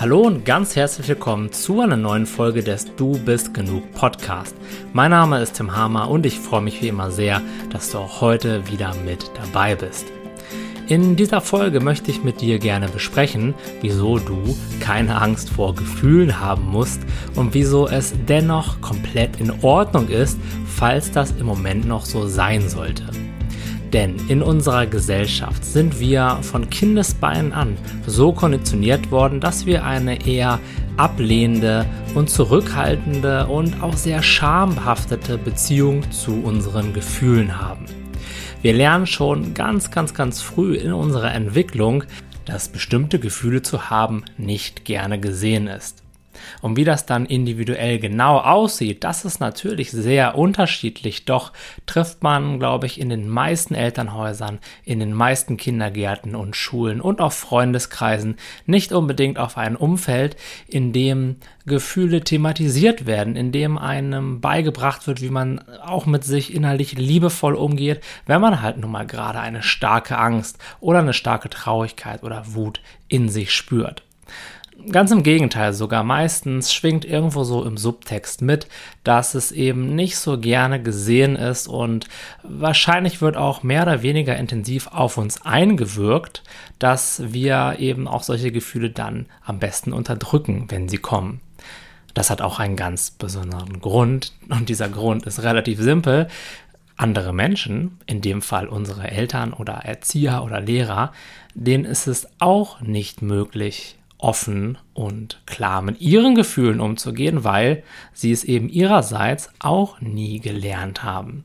Hallo und ganz herzlich willkommen zu einer neuen Folge des Du bist genug Podcast. Mein Name ist Tim Hamer und ich freue mich wie immer sehr, dass du auch heute wieder mit dabei bist. In dieser Folge möchte ich mit dir gerne besprechen, wieso du keine Angst vor Gefühlen haben musst und wieso es dennoch komplett in Ordnung ist, falls das im Moment noch so sein sollte. Denn in unserer Gesellschaft sind wir von Kindesbeinen an so konditioniert worden, dass wir eine eher ablehnende und zurückhaltende und auch sehr schambehaftete Beziehung zu unseren Gefühlen haben. Wir lernen schon ganz, ganz, ganz früh in unserer Entwicklung, dass bestimmte Gefühle zu haben nicht gerne gesehen ist. Und wie das dann individuell genau aussieht, das ist natürlich sehr unterschiedlich. Doch trifft man, glaube ich, in den meisten Elternhäusern, in den meisten Kindergärten und Schulen und auch Freundeskreisen nicht unbedingt auf ein Umfeld, in dem Gefühle thematisiert werden, in dem einem beigebracht wird, wie man auch mit sich innerlich liebevoll umgeht, wenn man halt nun mal gerade eine starke Angst oder eine starke Traurigkeit oder Wut in sich spürt. Ganz im Gegenteil sogar. Meistens schwingt irgendwo so im Subtext mit, dass es eben nicht so gerne gesehen ist und wahrscheinlich wird auch mehr oder weniger intensiv auf uns eingewirkt, dass wir eben auch solche Gefühle dann am besten unterdrücken, wenn sie kommen. Das hat auch einen ganz besonderen Grund und dieser Grund ist relativ simpel. Andere Menschen, in dem Fall unsere Eltern oder Erzieher oder Lehrer, denen ist es auch nicht möglich, offen und klar mit ihren Gefühlen umzugehen, weil sie es eben ihrerseits auch nie gelernt haben.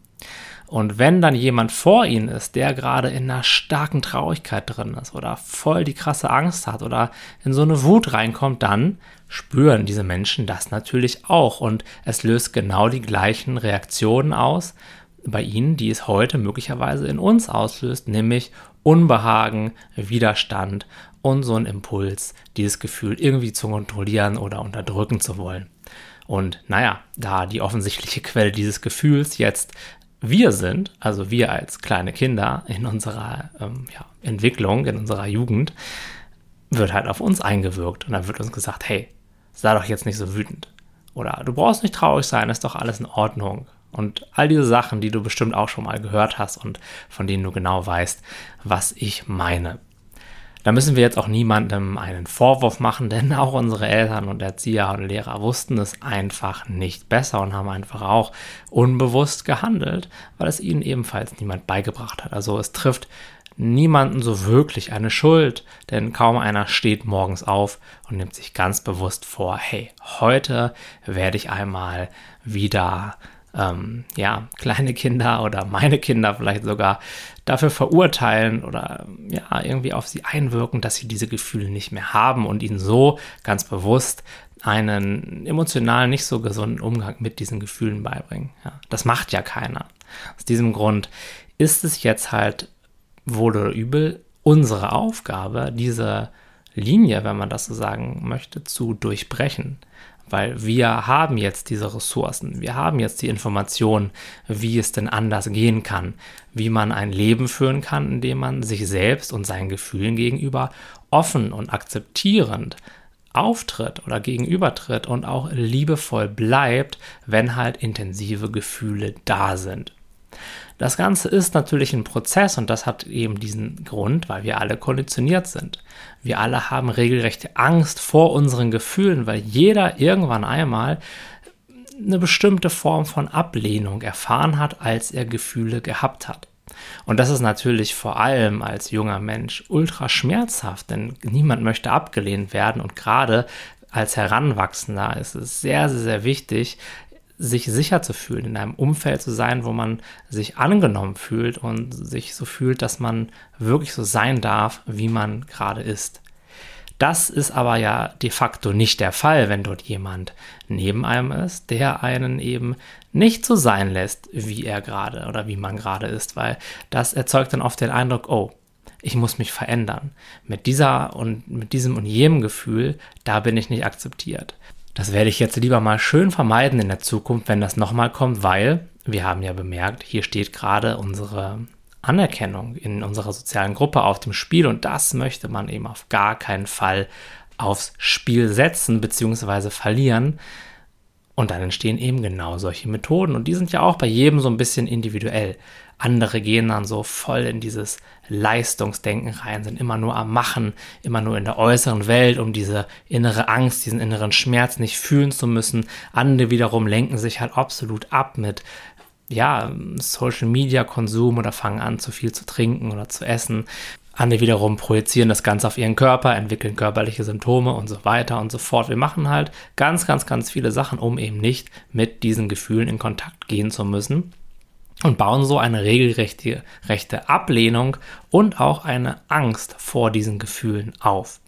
Und wenn dann jemand vor ihnen ist, der gerade in einer starken Traurigkeit drin ist oder voll die krasse Angst hat oder in so eine Wut reinkommt, dann spüren diese Menschen das natürlich auch und es löst genau die gleichen Reaktionen aus bei ihnen, die es heute möglicherweise in uns auslöst, nämlich Unbehagen, Widerstand und so ein Impuls, dieses Gefühl irgendwie zu kontrollieren oder unterdrücken zu wollen. Und naja, da die offensichtliche Quelle dieses Gefühls jetzt wir sind, also wir als kleine Kinder in unserer ähm, ja, Entwicklung, in unserer Jugend, wird halt auf uns eingewirkt und dann wird uns gesagt, hey, sei doch jetzt nicht so wütend. Oder du brauchst nicht traurig sein, ist doch alles in Ordnung. Und all diese Sachen, die du bestimmt auch schon mal gehört hast und von denen du genau weißt, was ich meine. Da müssen wir jetzt auch niemandem einen Vorwurf machen, denn auch unsere Eltern und Erzieher und Lehrer wussten es einfach nicht besser und haben einfach auch unbewusst gehandelt, weil es ihnen ebenfalls niemand beigebracht hat. Also es trifft niemanden so wirklich eine Schuld, denn kaum einer steht morgens auf und nimmt sich ganz bewusst vor, hey, heute werde ich einmal wieder ähm, ja, kleine Kinder oder meine Kinder vielleicht sogar dafür verurteilen oder ja, irgendwie auf sie einwirken, dass sie diese Gefühle nicht mehr haben und ihnen so ganz bewusst einen emotional nicht so gesunden Umgang mit diesen Gefühlen beibringen. Ja, das macht ja keiner. Aus diesem Grund ist es jetzt halt wohl oder übel unsere Aufgabe, diese Linie, wenn man das so sagen möchte, zu durchbrechen weil wir haben jetzt diese Ressourcen, wir haben jetzt die Informationen, wie es denn anders gehen kann, wie man ein Leben führen kann, in dem man sich selbst und seinen Gefühlen gegenüber offen und akzeptierend auftritt oder gegenübertritt und auch liebevoll bleibt, wenn halt intensive Gefühle da sind. Das Ganze ist natürlich ein Prozess und das hat eben diesen Grund, weil wir alle konditioniert sind. Wir alle haben regelrechte Angst vor unseren Gefühlen, weil jeder irgendwann einmal eine bestimmte Form von Ablehnung erfahren hat, als er Gefühle gehabt hat. Und das ist natürlich vor allem als junger Mensch ultra schmerzhaft, denn niemand möchte abgelehnt werden und gerade als Heranwachsender ist es sehr, sehr, sehr wichtig, sich sicher zu fühlen, in einem Umfeld zu sein, wo man sich angenommen fühlt und sich so fühlt, dass man wirklich so sein darf, wie man gerade ist. Das ist aber ja de facto nicht der Fall, wenn dort jemand neben einem ist, der einen eben nicht so sein lässt, wie er gerade oder wie man gerade ist, weil das erzeugt dann oft den Eindruck, oh, ich muss mich verändern. Mit dieser und mit diesem und jenem Gefühl, da bin ich nicht akzeptiert. Das werde ich jetzt lieber mal schön vermeiden in der Zukunft, wenn das nochmal kommt, weil wir haben ja bemerkt, hier steht gerade unsere Anerkennung in unserer sozialen Gruppe auf dem Spiel und das möchte man eben auf gar keinen Fall aufs Spiel setzen bzw. verlieren. Und dann entstehen eben genau solche Methoden. Und die sind ja auch bei jedem so ein bisschen individuell. Andere gehen dann so voll in dieses Leistungsdenken rein, sind immer nur am Machen, immer nur in der äußeren Welt, um diese innere Angst, diesen inneren Schmerz nicht fühlen zu müssen. Andere wiederum lenken sich halt absolut ab mit ja, Social Media Konsum oder fangen an, zu viel zu trinken oder zu essen. Andere wiederum projizieren das Ganze auf ihren Körper, entwickeln körperliche Symptome und so weiter und so fort. Wir machen halt ganz, ganz, ganz viele Sachen, um eben nicht mit diesen Gefühlen in Kontakt gehen zu müssen und bauen so eine regelrechte rechte Ablehnung und auch eine Angst vor diesen Gefühlen auf.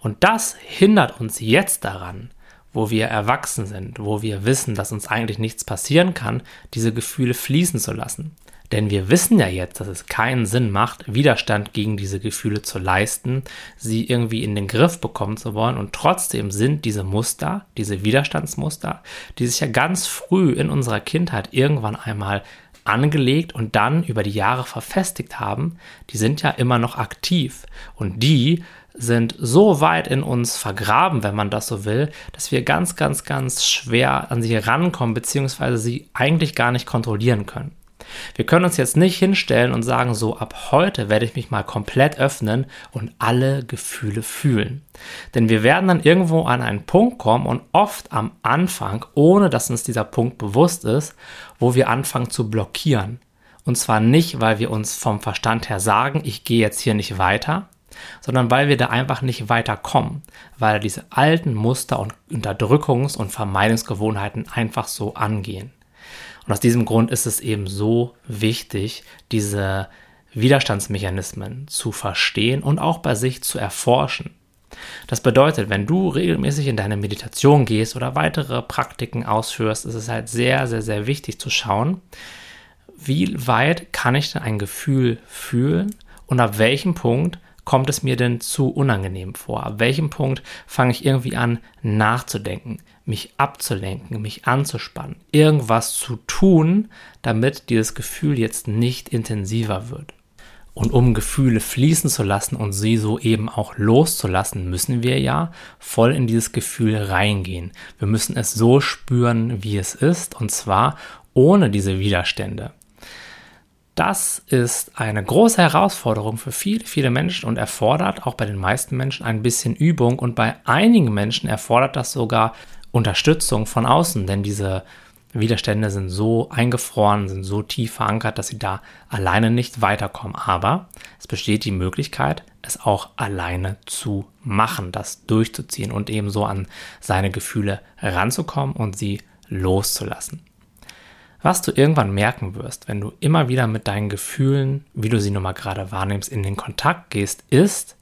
Und das hindert uns jetzt daran, wo wir erwachsen sind, wo wir wissen, dass uns eigentlich nichts passieren kann, diese Gefühle fließen zu lassen. Denn wir wissen ja jetzt, dass es keinen Sinn macht, Widerstand gegen diese Gefühle zu leisten, sie irgendwie in den Griff bekommen zu wollen. Und trotzdem sind diese Muster, diese Widerstandsmuster, die sich ja ganz früh in unserer Kindheit irgendwann einmal angelegt und dann über die Jahre verfestigt haben, die sind ja immer noch aktiv und die sind so weit in uns vergraben, wenn man das so will, dass wir ganz, ganz, ganz schwer an sie rankommen, beziehungsweise sie eigentlich gar nicht kontrollieren können. Wir können uns jetzt nicht hinstellen und sagen, so ab heute werde ich mich mal komplett öffnen und alle Gefühle fühlen. Denn wir werden dann irgendwo an einen Punkt kommen und oft am Anfang, ohne dass uns dieser Punkt bewusst ist, wo wir anfangen zu blockieren. Und zwar nicht, weil wir uns vom Verstand her sagen, ich gehe jetzt hier nicht weiter, sondern weil wir da einfach nicht weiterkommen, weil diese alten Muster und Unterdrückungs- und Vermeidungsgewohnheiten einfach so angehen. Und aus diesem Grund ist es eben so wichtig, diese Widerstandsmechanismen zu verstehen und auch bei sich zu erforschen. Das bedeutet, wenn du regelmäßig in deine Meditation gehst oder weitere Praktiken ausführst, ist es halt sehr, sehr, sehr wichtig zu schauen, wie weit kann ich denn ein Gefühl fühlen und ab welchem Punkt kommt es mir denn zu unangenehm vor? Ab welchem Punkt fange ich irgendwie an nachzudenken, mich abzulenken, mich anzuspannen, irgendwas zu tun, damit dieses Gefühl jetzt nicht intensiver wird? Und um Gefühle fließen zu lassen und sie so eben auch loszulassen, müssen wir ja voll in dieses Gefühl reingehen. Wir müssen es so spüren, wie es ist, und zwar ohne diese Widerstände. Das ist eine große Herausforderung für viele, viele Menschen und erfordert auch bei den meisten Menschen ein bisschen Übung und bei einigen Menschen erfordert das sogar Unterstützung von außen, denn diese Widerstände sind so eingefroren, sind so tief verankert, dass sie da alleine nicht weiterkommen. Aber es besteht die Möglichkeit, es auch alleine zu machen, das durchzuziehen und eben so an seine Gefühle ranzukommen und sie loszulassen. Was du irgendwann merken wirst, wenn du immer wieder mit deinen Gefühlen, wie du sie nun mal gerade wahrnimmst, in den Kontakt gehst, ist,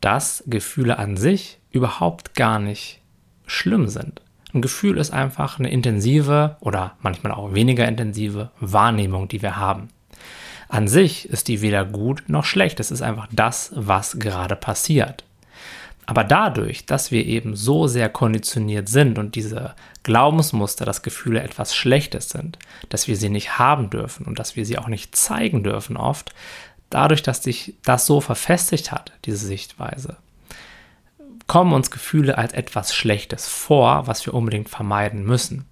dass Gefühle an sich überhaupt gar nicht schlimm sind. Ein Gefühl ist einfach eine intensive oder manchmal auch weniger intensive Wahrnehmung, die wir haben. An sich ist die weder gut noch schlecht. Es ist einfach das, was gerade passiert. Aber dadurch, dass wir eben so sehr konditioniert sind und diese Glaubensmuster, dass Gefühle etwas Schlechtes sind, dass wir sie nicht haben dürfen und dass wir sie auch nicht zeigen dürfen oft, dadurch, dass sich das so verfestigt hat, diese Sichtweise, kommen uns Gefühle als etwas Schlechtes vor, was wir unbedingt vermeiden müssen.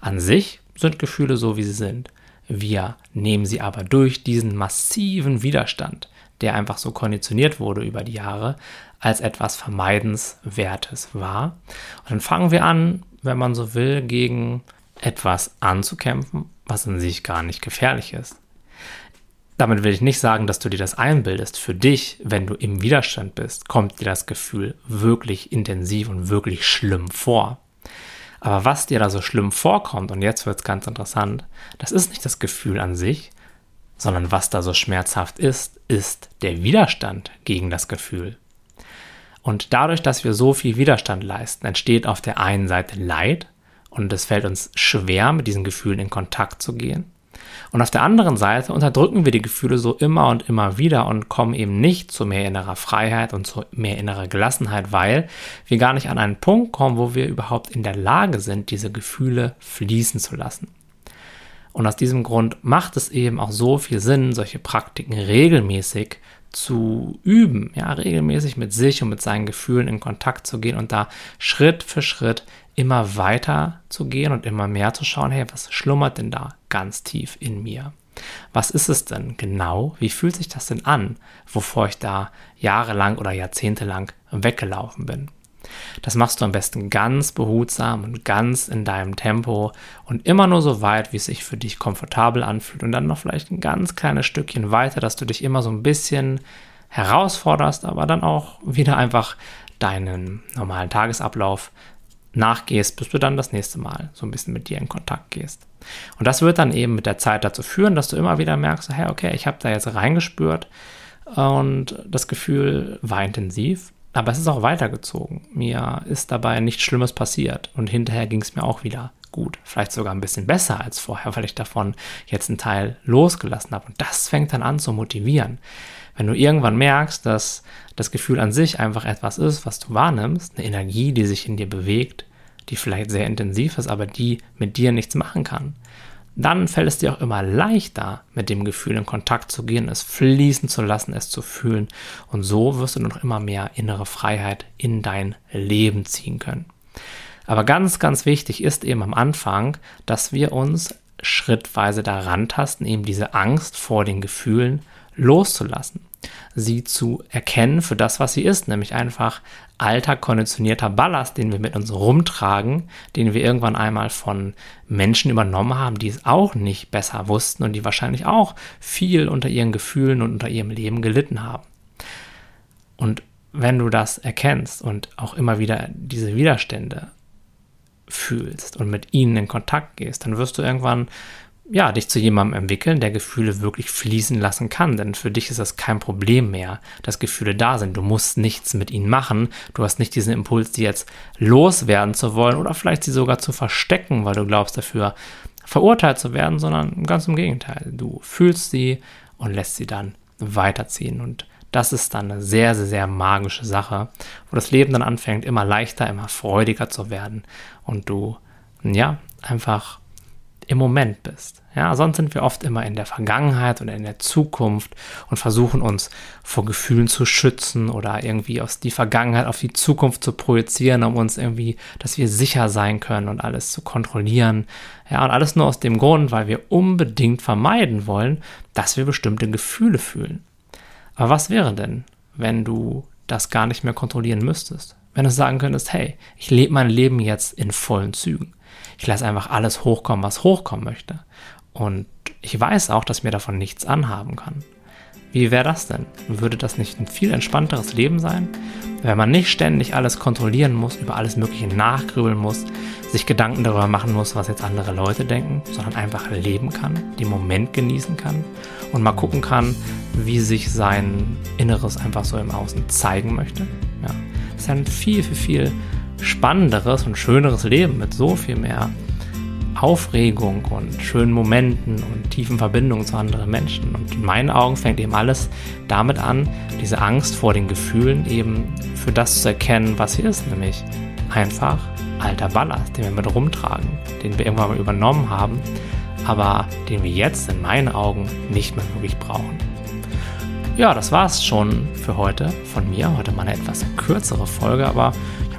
An sich sind Gefühle so, wie sie sind. Wir nehmen sie aber durch diesen massiven Widerstand, der einfach so konditioniert wurde über die Jahre, als etwas Vermeidenswertes wahr. Und dann fangen wir an, wenn man so will, gegen etwas anzukämpfen, was in sich gar nicht gefährlich ist. Damit will ich nicht sagen, dass du dir das einbildest. Für dich, wenn du im Widerstand bist, kommt dir das Gefühl wirklich intensiv und wirklich schlimm vor. Aber was dir da so schlimm vorkommt, und jetzt wird es ganz interessant, das ist nicht das Gefühl an sich, sondern was da so schmerzhaft ist, ist der Widerstand gegen das Gefühl. Und dadurch, dass wir so viel Widerstand leisten, entsteht auf der einen Seite Leid und es fällt uns schwer, mit diesen Gefühlen in Kontakt zu gehen. Und auf der anderen Seite unterdrücken wir die Gefühle so immer und immer wieder und kommen eben nicht zu mehr innerer Freiheit und zu mehr innerer Gelassenheit, weil wir gar nicht an einen Punkt kommen, wo wir überhaupt in der Lage sind, diese Gefühle fließen zu lassen. Und aus diesem Grund macht es eben auch so viel Sinn, solche Praktiken regelmäßig zu üben, ja, regelmäßig mit sich und mit seinen Gefühlen in Kontakt zu gehen und da Schritt für Schritt immer weiter zu gehen und immer mehr zu schauen, hey, was schlummert denn da ganz tief in mir? Was ist es denn genau? Wie fühlt sich das denn an, wovor ich da jahrelang oder jahrzehntelang weggelaufen bin? Das machst du am besten ganz behutsam und ganz in deinem Tempo und immer nur so weit, wie es sich für dich komfortabel anfühlt und dann noch vielleicht ein ganz kleines Stückchen weiter, dass du dich immer so ein bisschen herausforderst, aber dann auch wieder einfach deinen normalen Tagesablauf nachgehst, bis du dann das nächste Mal so ein bisschen mit dir in Kontakt gehst. Und das wird dann eben mit der Zeit dazu führen, dass du immer wieder merkst, hey, okay, ich habe da jetzt reingespürt und das Gefühl war intensiv, aber es ist auch weitergezogen. Mir ist dabei nichts Schlimmes passiert und hinterher ging es mir auch wieder gut. Vielleicht sogar ein bisschen besser als vorher, weil ich davon jetzt einen Teil losgelassen habe. Und das fängt dann an zu motivieren. Wenn du irgendwann merkst, dass das Gefühl an sich einfach etwas ist, was du wahrnimmst, eine Energie, die sich in dir bewegt, die vielleicht sehr intensiv ist, aber die mit dir nichts machen kann, dann fällt es dir auch immer leichter, mit dem Gefühl in Kontakt zu gehen, es fließen zu lassen, es zu fühlen. Und so wirst du noch immer mehr innere Freiheit in dein Leben ziehen können. Aber ganz, ganz wichtig ist eben am Anfang, dass wir uns schrittweise daran tasten, eben diese Angst vor den Gefühlen loszulassen sie zu erkennen für das, was sie ist, nämlich einfach alter konditionierter Ballast, den wir mit uns rumtragen, den wir irgendwann einmal von Menschen übernommen haben, die es auch nicht besser wussten und die wahrscheinlich auch viel unter ihren Gefühlen und unter ihrem Leben gelitten haben. Und wenn du das erkennst und auch immer wieder diese Widerstände fühlst und mit ihnen in Kontakt gehst, dann wirst du irgendwann ja, dich zu jemandem entwickeln, der Gefühle wirklich fließen lassen kann. Denn für dich ist das kein Problem mehr, dass Gefühle da sind. Du musst nichts mit ihnen machen. Du hast nicht diesen Impuls, die jetzt loswerden zu wollen oder vielleicht sie sogar zu verstecken, weil du glaubst, dafür verurteilt zu werden, sondern ganz im Gegenteil. Du fühlst sie und lässt sie dann weiterziehen. Und das ist dann eine sehr, sehr, sehr magische Sache, wo das Leben dann anfängt, immer leichter, immer freudiger zu werden und du, ja, einfach im Moment bist. Ja, sonst sind wir oft immer in der Vergangenheit oder in der Zukunft und versuchen uns vor Gefühlen zu schützen oder irgendwie aus die Vergangenheit auf die Zukunft zu projizieren, um uns irgendwie, dass wir sicher sein können und alles zu kontrollieren. Ja, und alles nur aus dem Grund, weil wir unbedingt vermeiden wollen, dass wir bestimmte Gefühle fühlen. Aber was wäre denn, wenn du das gar nicht mehr kontrollieren müsstest? Wenn du sagen könntest, hey, ich lebe mein Leben jetzt in vollen Zügen. Ich lasse einfach alles hochkommen, was hochkommen möchte. Und ich weiß auch, dass mir davon nichts anhaben kann. Wie wäre das denn? Würde das nicht ein viel entspannteres Leben sein? Wenn man nicht ständig alles kontrollieren muss, über alles Mögliche nachgrübeln muss, sich Gedanken darüber machen muss, was jetzt andere Leute denken, sondern einfach leben kann, den Moment genießen kann und mal gucken kann, wie sich sein Inneres einfach so im Außen zeigen möchte. Ja, das ist ein viel, viel, viel spannenderes und schöneres Leben mit so viel mehr Aufregung und schönen Momenten und tiefen Verbindungen zu anderen Menschen. Und in meinen Augen fängt eben alles damit an, diese Angst vor den Gefühlen eben für das zu erkennen, was sie ist, nämlich einfach alter Ballast, den wir mit rumtragen, den wir irgendwann mal übernommen haben, aber den wir jetzt in meinen Augen nicht mehr wirklich brauchen. Ja, das war es schon für heute von mir. Heute mal eine etwas kürzere Folge, aber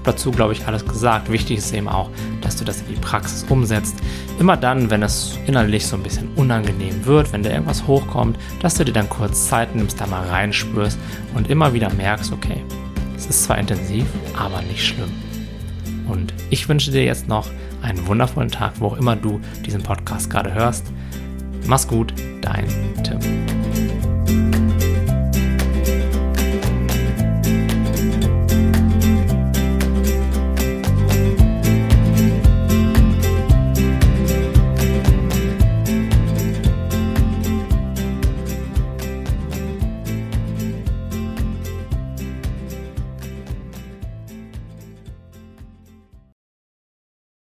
dazu, glaube ich, alles gesagt. Wichtig ist eben auch, dass du das in die Praxis umsetzt. Immer dann, wenn es innerlich so ein bisschen unangenehm wird, wenn da irgendwas hochkommt, dass du dir dann kurz Zeit nimmst, da mal reinspürst und immer wieder merkst, okay, es ist zwar intensiv, aber nicht schlimm. Und ich wünsche dir jetzt noch einen wundervollen Tag, wo auch immer du diesen Podcast gerade hörst. Mach's gut, dein Tim.